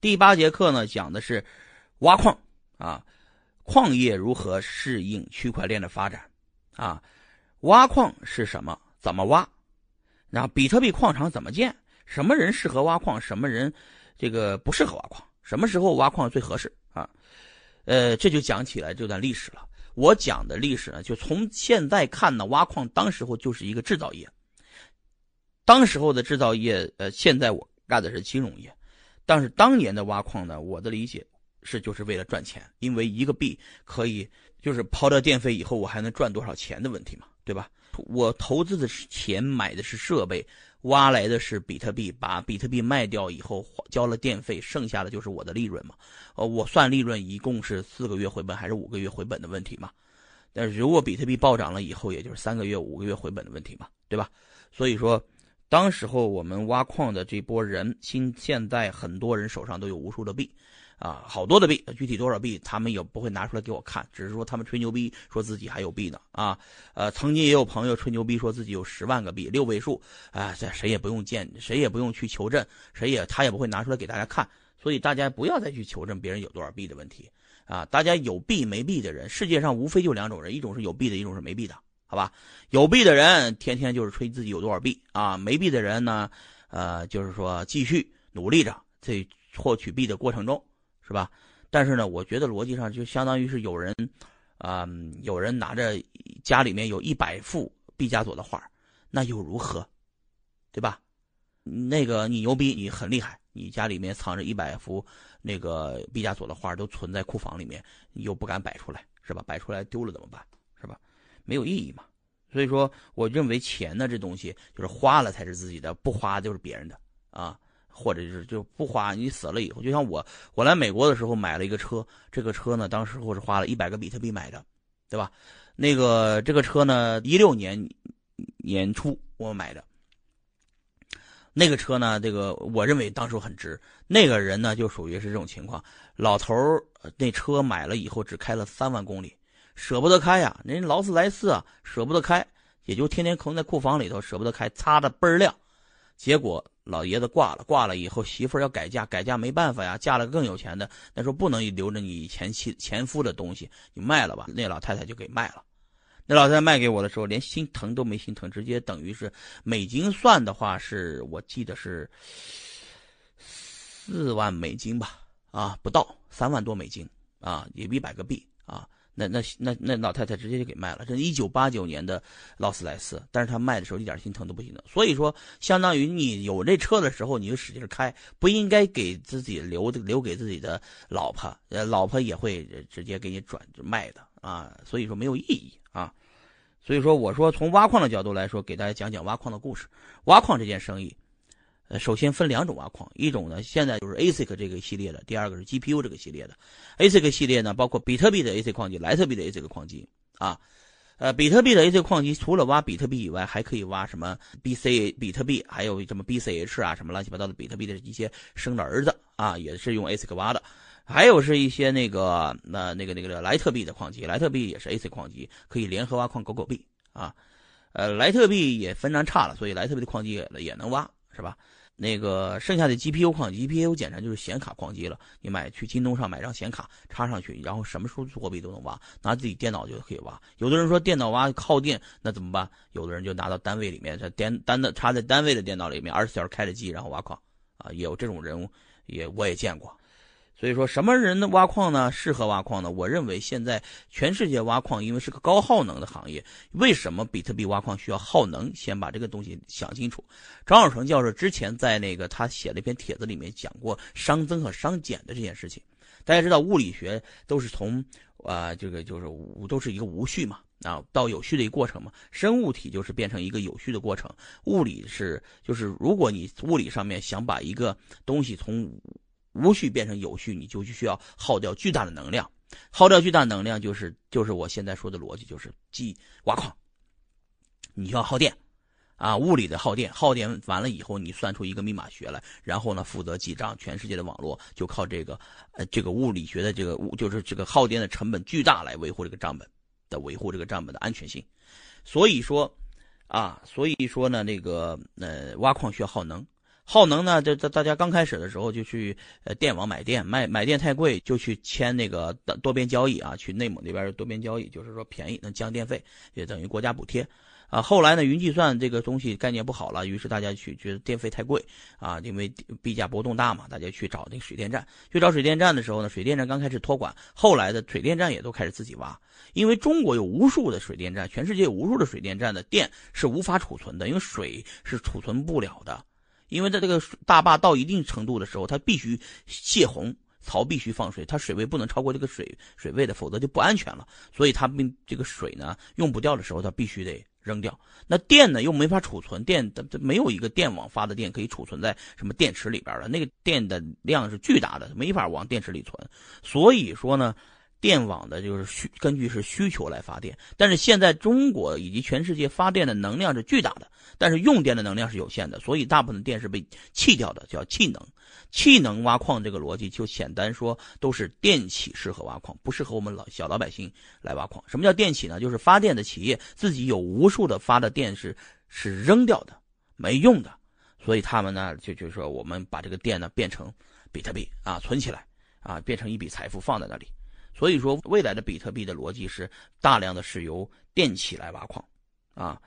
第八节课呢讲的是挖矿啊，矿业如何适应区块链的发展啊？挖矿是什么？怎么挖？然后比特币矿场怎么建？什么人适合挖矿？什么人这个不适合挖矿？什么时候挖矿最合适啊？呃，这就讲起来这段历史了。我讲的历史呢，就从现在看呢，挖矿当时候就是一个制造业。当时候的制造业，呃，现在我干的是金融业，但是当年的挖矿呢，我的理解是就是为了赚钱，因为一个币可以就是抛掉电费以后，我还能赚多少钱的问题嘛，对吧？我投资的是钱，买的是设备，挖来的是比特币，把比特币卖掉以后交了电费，剩下的就是我的利润嘛。呃，我算利润一共是四个月回本还是五个月回本的问题嘛？但是如果比特币暴涨了以后，也就是三个月、五个月回本的问题嘛，对吧？所以说。当时候我们挖矿的这波人，现现在很多人手上都有无数的币，啊，好多的币，具体多少币他们也不会拿出来给我看，只是说他们吹牛逼，说自己还有币呢，啊，呃，曾经也有朋友吹牛逼说自己有十万个币，六位数，啊，这谁也不用见，谁也不用去求证，谁也他也不会拿出来给大家看，所以大家不要再去求证别人有多少币的问题，啊，大家有币没币的人，世界上无非就两种人，一种是有币的，一种是没币的。好吧，有币的人天天就是吹自己有多少币啊，没币的人呢，呃，就是说继续努力着在获取币的过程中，是吧？但是呢，我觉得逻辑上就相当于是有人，啊，有人拿着家里面有一百幅毕加索的画，那又如何？对吧？那个你牛逼，你很厉害，你家里面藏着一百幅那个毕加索的画，都存在库房里面，你又不敢摆出来，是吧？摆出来丢了怎么办？没有意义嘛，所以说，我认为钱呢这东西就是花了才是自己的，不花就是别人的啊，或者就是就不花，你死了以后，就像我，我来美国的时候买了一个车，这个车呢，当时我是花了一百个比特币买的，对吧？那个这个车呢，一六年年初我买的，那个车呢，这个我认为当时很值。那个人呢，就属于是这种情况，老头儿那车买了以后只开了三万公里。舍不得开呀，人劳斯莱斯啊，舍不得开，也就天天坑在库房里头，舍不得开，擦的倍儿亮。结果老爷子挂了，挂了以后媳妇儿要改嫁，改嫁没办法呀，嫁了个更有钱的，那时候不能留着你前妻前夫的东西，你卖了吧。那老太太就给卖了。那老太太卖给我的时候，连心疼都没心疼，直接等于是美金算的话，是我记得是四万美金吧，啊，不到三万多美金啊，也一百个币啊。那那那那老太太直接就给卖了，这是一九八九年的劳斯莱斯，但是她卖的时候一点心疼都不心疼，所以说相当于你有这车的时候你就使劲开，不应该给自己留留给自己的老婆，呃，老婆也会直接给你转卖的啊，所以说没有意义啊，所以说我说从挖矿的角度来说，给大家讲讲挖矿的故事，挖矿这件生意。呃，首先分两种挖矿，一种呢现在就是 ASIC 这个系列的，第二个是 GPU 这个系列的。ASIC 系列呢，包括比特币的 ASIC 矿机、莱特币的 ASIC 矿机啊。呃，比特币的 ASIC 矿机除了挖比特币以外，还可以挖什么 BC 比特币，还有什么 BCH 啊，什么乱七八糟的比特币的一些生的儿子啊，也是用 ASIC 挖的。还有是一些那个那那个那个莱特币的矿机，莱特币也是 ASIC 矿机，可以联合挖矿狗狗币啊。呃，莱特币也分量差了，所以莱特币的矿机也也能挖，是吧？那个剩下的 GPU 矿，GPU 简称就是显卡矿机了。你买去京东上买张显卡插上去，然后什么数字货币都能挖，拿自己电脑就可以挖。有的人说电脑挖耗电，那怎么办？有的人就拿到单位里面，在电单的插在单位的电脑里面，二十四小时开着机，然后挖矿啊，也有这种人物，也我也见过。所以说，什么人的挖矿呢？适合挖矿呢？我认为现在全世界挖矿，因为是个高耗能的行业。为什么比特币挖矿需要耗能？先把这个东西想清楚。张小成教授之前在那个他写了一篇帖子里面讲过熵增和熵减的这件事情。大家知道，物理学都是从啊这个就是无都是一个无序嘛啊到有序的一个过程嘛。生物体就是变成一个有序的过程。物理是就是如果你物理上面想把一个东西从无序变成有序，你就需要耗掉巨大的能量，耗掉巨大能量就是就是我现在说的逻辑，就是记挖矿，你要耗电，啊，物理的耗电，耗电完了以后，你算出一个密码学来，然后呢负责记账，全世界的网络就靠这个，呃，这个物理学的这个物，就是这个耗电的成本巨大来维护这个账本的维护这个账本的安全性，所以说，啊，所以说呢，那个呃挖矿需要耗能。耗能呢，这这大家刚开始的时候就去呃电网买电，卖买电太贵就去签那个多边交易啊，去内蒙那边多边交易，就是说便宜能降电费，也等于国家补贴。啊，后来呢，云计算这个东西概念不好了，于是大家去觉得电费太贵啊，因为币价波动大嘛，大家去找那个水电站。去找水电站的时候呢，水电站刚开始托管，后来的水电站也都开始自己挖，因为中国有无数的水电站，全世界有无数的水电站的电是无法储存的，因为水是储存不了的，因为在这个大坝到一定程度的时候，它必须泄洪，槽必须放水，它水位不能超过这个水水位的，否则就不安全了。所以它并这个水呢用不掉的时候，它必须得。扔掉，那电呢又没法储存，电它它没有一个电网发的电可以储存在什么电池里边的，那个电的量是巨大的，没法往电池里存。所以说呢，电网的就是需根据是需求来发电，但是现在中国以及全世界发电的能量是巨大的，但是用电的能量是有限的，所以大部分电是被弃掉的，叫弃能。气能挖矿这个逻辑就简单说，都是电企适合挖矿，不适合我们老小老百姓来挖矿。什么叫电企呢？就是发电的企业自己有无数的发的电是是扔掉的，没用的，所以他们呢就就说我们把这个电呢变成比特币啊存起来啊，变成一笔财富放在那里。所以说未来的比特币的逻辑是大量的是由电企来挖矿啊，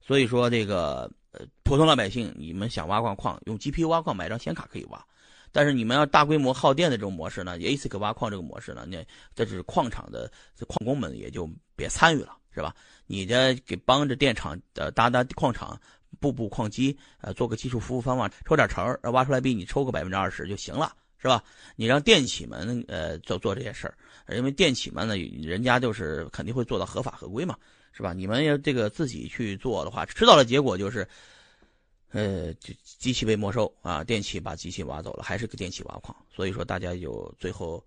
所以说这个。呃，普通老百姓，你们想挖矿矿，用 GPU 挖矿，买张显卡可以挖。但是你们要大规模耗电的这种模式呢，ASIC 挖矿这个模式呢，那这是矿场的矿工们也就别参与了，是吧？你的给帮着电厂呃搭搭矿场，布布矿机，呃做个技术服务方法，抽点成儿挖出来币你抽个百分之二十就行了，是吧？你让电企们呃做做这些事儿，因为电企们呢，人家就是肯定会做到合法合规嘛。是吧？你们要这个自己去做的话，迟早的结果就是，呃，机器被没收啊，电器把机器挖走了，还是个电器挖矿。所以说，大家就最后，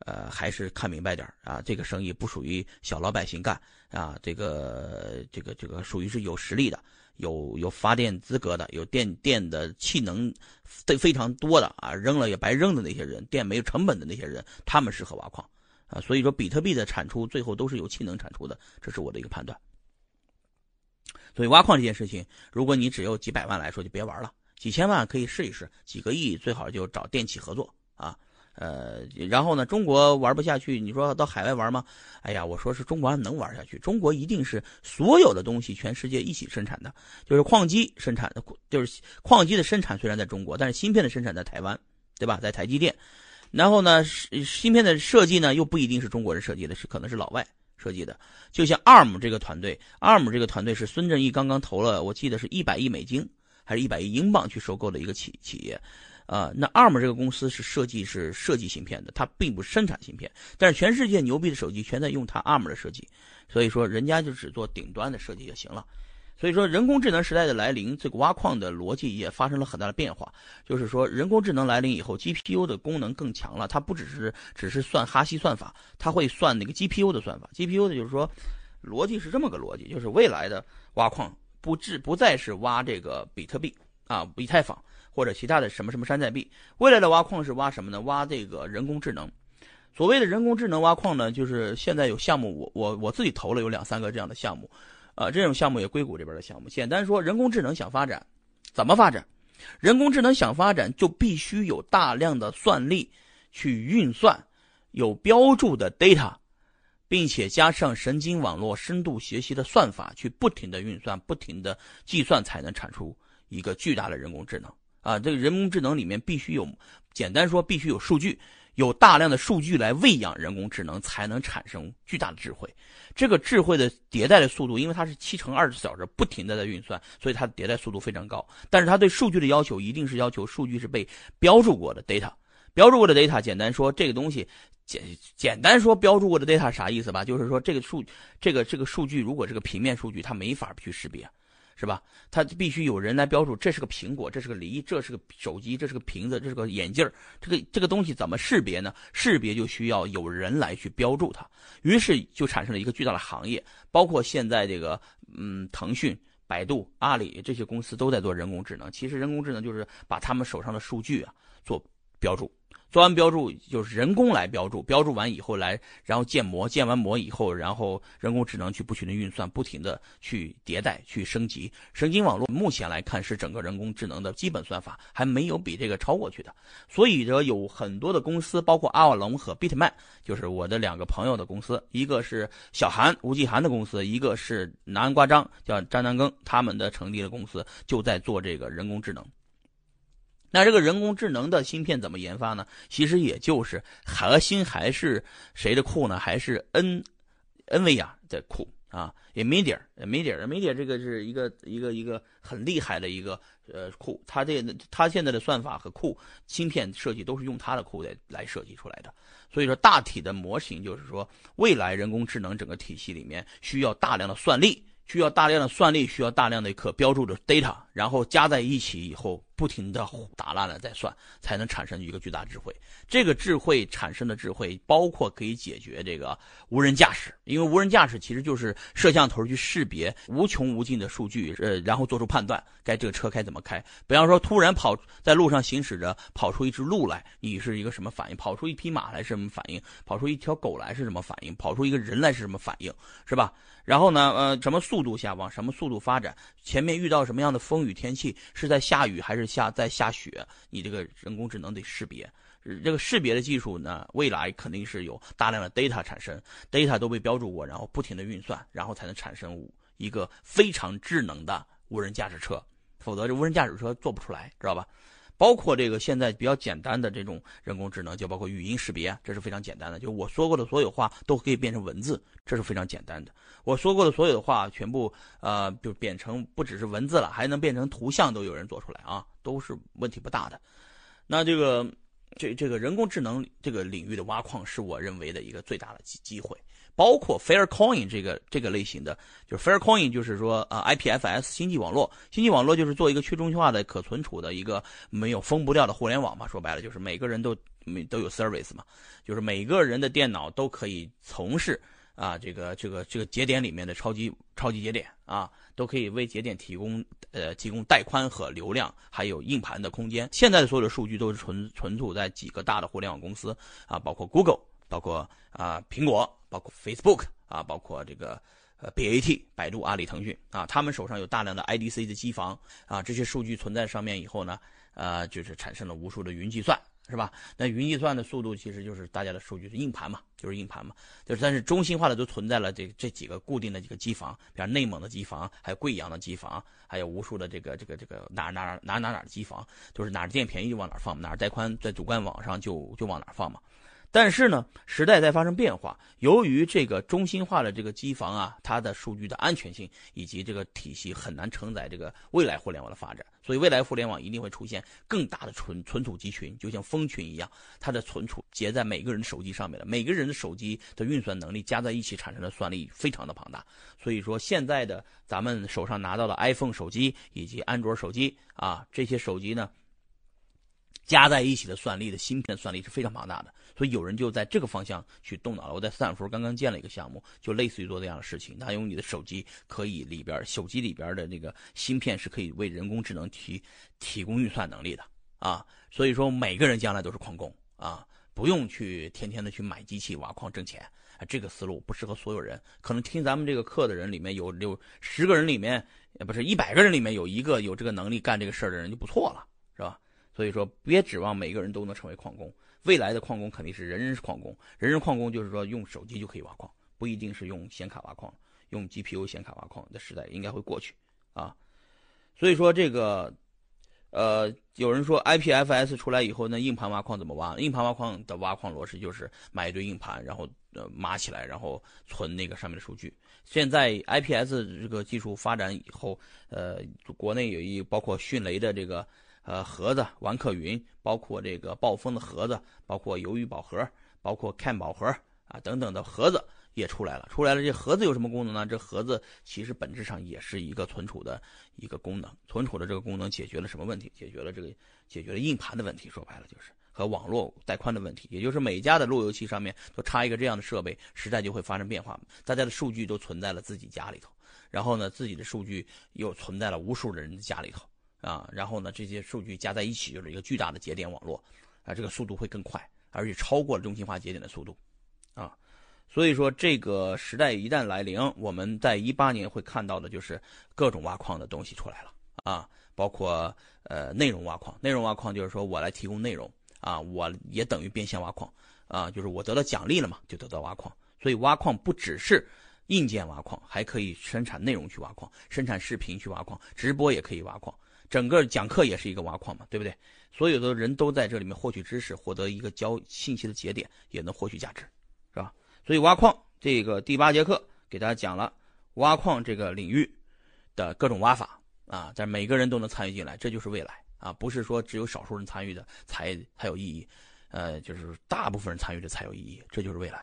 呃，还是看明白点啊，这个生意不属于小老百姓干啊，这个这个这个属于是有实力的、有有发电资格的、有电电的气能非非常多的啊，扔了也白扔的那些人，电没有成本的那些人，他们适合挖矿。啊，所以说比特币的产出最后都是由气能产出的，这是我的一个判断。所以挖矿这件事情，如果你只有几百万来说，就别玩了。几千万可以试一试，几个亿最好就找电企合作啊。呃，然后呢，中国玩不下去，你说到海外玩吗？哎呀，我说是中国能玩下去，中国一定是所有的东西全世界一起生产的，就是矿机生产的，就是矿机的生产虽然在中国，但是芯片的生产在台湾，对吧？在台积电。然后呢，芯片的设计呢，又不一定是中国人设计的，是可能是老外设计的。就像 ARM 这个团队，ARM 这个团队是孙正义刚刚投了，我记得是一百亿美金，还是一百亿英镑去收购的一个企企业，啊，那 ARM 这个公司是设计是设计芯片的，它并不生产芯片，但是全世界牛逼的手机全在用它 ARM 的设计，所以说人家就只做顶端的设计就行了。所以说，人工智能时代的来临，这个挖矿的逻辑也发生了很大的变化。就是说，人工智能来临以后，GPU 的功能更强了。它不只是只是算哈希算法，它会算那个 GPU 的算法。GPU 的就是说，逻辑是这么个逻辑，就是未来的挖矿不至不再是挖这个比特币啊、以太坊或者其他的什么什么山寨币。未来的挖矿是挖什么呢？挖这个人工智能。所谓的人工智能挖矿呢，就是现在有项目，我我我自己投了有两三个这样的项目。啊，这种项目也硅谷这边的项目。简单说，人工智能想发展，怎么发展？人工智能想发展，就必须有大量的算力去运算，有标注的 data，并且加上神经网络深度学习的算法，去不停的运算、不停的计算，才能产出一个巨大的人工智能。啊，这个人工智能里面必须有，简单说，必须有数据。有大量的数据来喂养人工智能，才能产生巨大的智慧。这个智慧的迭代的速度，因为它是七乘二十四小时不停的在运算，所以它的迭代速度非常高。但是它对数据的要求，一定是要求数据是被标注过的 data。标注过的 data，简单说，这个东西简简单说，标注过的 data 啥意思吧？就是说，这个数这个这个数据如果是个平面数据，它没法去识别。是吧？它必须有人来标注，这是个苹果，这是个梨，这是个手机，这是个瓶子，这是个眼镜这个这个东西怎么识别呢？识别就需要有人来去标注它。于是就产生了一个巨大的行业，包括现在这个嗯，腾讯、百度、阿里这些公司都在做人工智能。其实人工智能就是把他们手上的数据啊做标注。做完标注就是人工来标注，标注完以后来，然后建模，建完模以后，然后人工智能去不停的运算，不停的去迭代、去升级。神经网络目前来看是整个人工智能的基本算法，还没有比这个超过去的。所以说有很多的公司，包括阿瓦隆和 Bitman，就是我的两个朋友的公司，一个是小韩吴继涵的公司，一个是南瓜张叫张南庚他们的成立的公司，就在做这个人工智能。那这个人工智能的芯片怎么研发呢？其实也就是核心还是谁的库呢？还是 N NVIDIA 的库啊，NVIDIA NVIDIA NVIDIA 这个是一个一个一个很厉害的一个呃库，它这它现在的算法和库芯片设计都是用它的库来来设计出来的。所以说大体的模型就是说，未来人工智能整个体系里面需要大量的算力。需要大量的算力，需要大量的可标注的 data，然后加在一起以后，不停的打烂了再算，才能产生一个巨大智慧。这个智慧产生的智慧，包括可以解决这个无人驾驶，因为无人驾驶其实就是摄像头去识别无穷无尽的数据，呃，然后做出判断，该这个车该怎么开。比方说，突然跑在路上行驶着，跑出一只鹿来，你是一个什么反应？跑出一匹马来是什么反应？跑出一条狗来是什么反应？跑出一个人来是什么反应？是吧？然后呢，呃，什么速度下往什么速度发展？前面遇到什么样的风雨天气？是在下雨还是下在下雪？你这个人工智能得识别，这个识别的技术呢，未来肯定是有大量的 data 产生，data 都被标注过，然后不停的运算，然后才能产生一个非常智能的无人驾驶车，否则这无人驾驶车做不出来，知道吧？包括这个现在比较简单的这种人工智能，就包括语音识别，这是非常简单的。就我说过的所有话都可以变成文字，这是非常简单的。我说过的所有的话全部呃就变成不只是文字了，还能变成图像，都有人做出来啊，都是问题不大的。那这个这这个人工智能这个领域的挖矿，是我认为的一个最大的机机会。包括 Faircoin 这个这个类型的，就是 Faircoin，就是说啊，IPFS 星际网络，星际网络就是做一个去中心化的可存储的一个没有封不掉的互联网嘛。说白了就是每个人都每都有 service 嘛，就是每个人的电脑都可以从事啊这个这个这个节点里面的超级超级节点啊，都可以为节点提供呃提供带宽和流量，还有硬盘的空间。现在的所有的数据都是存存储在几个大的互联网公司啊，包括 Google，包括啊苹果。包括 Facebook 啊，包括这个呃 BAT 百度、阿里、腾讯啊，他们手上有大量的 IDC 的机房啊，这些数据存在上面以后呢，呃，就是产生了无数的云计算，是吧？那云计算的速度其实就是大家的数据是硬盘嘛，就是硬盘嘛，就是但是中心化的都存在了这这几个固定的几个机房，比如内蒙的机房，还有贵阳的机房，还有无数的这个这个这个哪哪哪哪哪的机房，就是哪儿电便宜就往哪儿放，哪儿带宽在主干网上就就往哪儿放嘛。但是呢，时代在发生变化。由于这个中心化的这个机房啊，它的数据的安全性以及这个体系很难承载这个未来互联网的发展，所以未来互联网一定会出现更大的存存储集群，就像蜂群一样，它的存储结在每个人手机上面的，每个人的手机的运算能力加在一起产生的算力非常的庞大。所以说，现在的咱们手上拿到的 iPhone 手机以及安卓手机啊，这些手机呢。加在一起的算力的芯片算力是非常庞大的，所以有人就在这个方向去动脑了。我在斯坦福刚刚建了一个项目，就类似于做这样的事情。他用你的手机可以里边手机里边的那个芯片是可以为人工智能提提供运算能力的啊。所以说每个人将来都是矿工啊，不用去天天的去买机器挖矿挣钱。这个思路不适合所有人。可能听咱们这个课的人里面有有十个人里面，不是一百个人里面有一个有这个能力干这个事儿的人就不错了，所以说，别指望每个人都能成为矿工。未来的矿工肯定是人人是矿工，人人矿工就是说用手机就可以挖矿，不一定是用显卡挖矿，用 GPU 显卡挖矿的时代应该会过去啊。所以说这个，呃，有人说 IPFS 出来以后，那硬盘挖矿怎么挖？硬盘挖矿的挖矿逻辑就是买一堆硬盘，然后呃码起来，然后存那个上面的数据。现在 IPS 这个技术发展以后，呃，国内有一包括迅雷的这个。呃，盒子、玩客云，包括这个暴风的盒子，包括鱿鱼宝盒，包括看宝盒啊等等的盒子也出来了。出来了，这盒子有什么功能呢？这盒子其实本质上也是一个存储的一个功能。存储的这个功能解决了什么问题？解决了这个解决了硬盘的问题。说白了就是和网络带宽的问题。也就是每家的路由器上面都插一个这样的设备，时代就会发生变化。大家的数据都存在了自己家里头，然后呢，自己的数据又存在了无数的人的家里头。啊，然后呢，这些数据加在一起就是一个巨大的节点网络，啊，这个速度会更快，而且超过了中心化节点的速度，啊，所以说这个时代一旦来临，我们在一八年会看到的就是各种挖矿的东西出来了啊，包括呃内容挖矿，内容挖矿就是说我来提供内容啊，我也等于变现挖矿啊，就是我得到奖励了嘛，就得到挖矿，所以挖矿不只是硬件挖矿，还可以生产内容去挖矿，生产视频去挖矿，直播也可以挖矿。整个讲课也是一个挖矿嘛，对不对？所有的人都在这里面获取知识，获得一个交信息的节点，也能获取价值，是吧？所以挖矿这个第八节课给大家讲了挖矿这个领域的各种挖法啊，在每个人都能参与进来，这就是未来啊！不是说只有少数人参与的才才有意义，呃，就是大部分人参与的才有意义，这就是未来。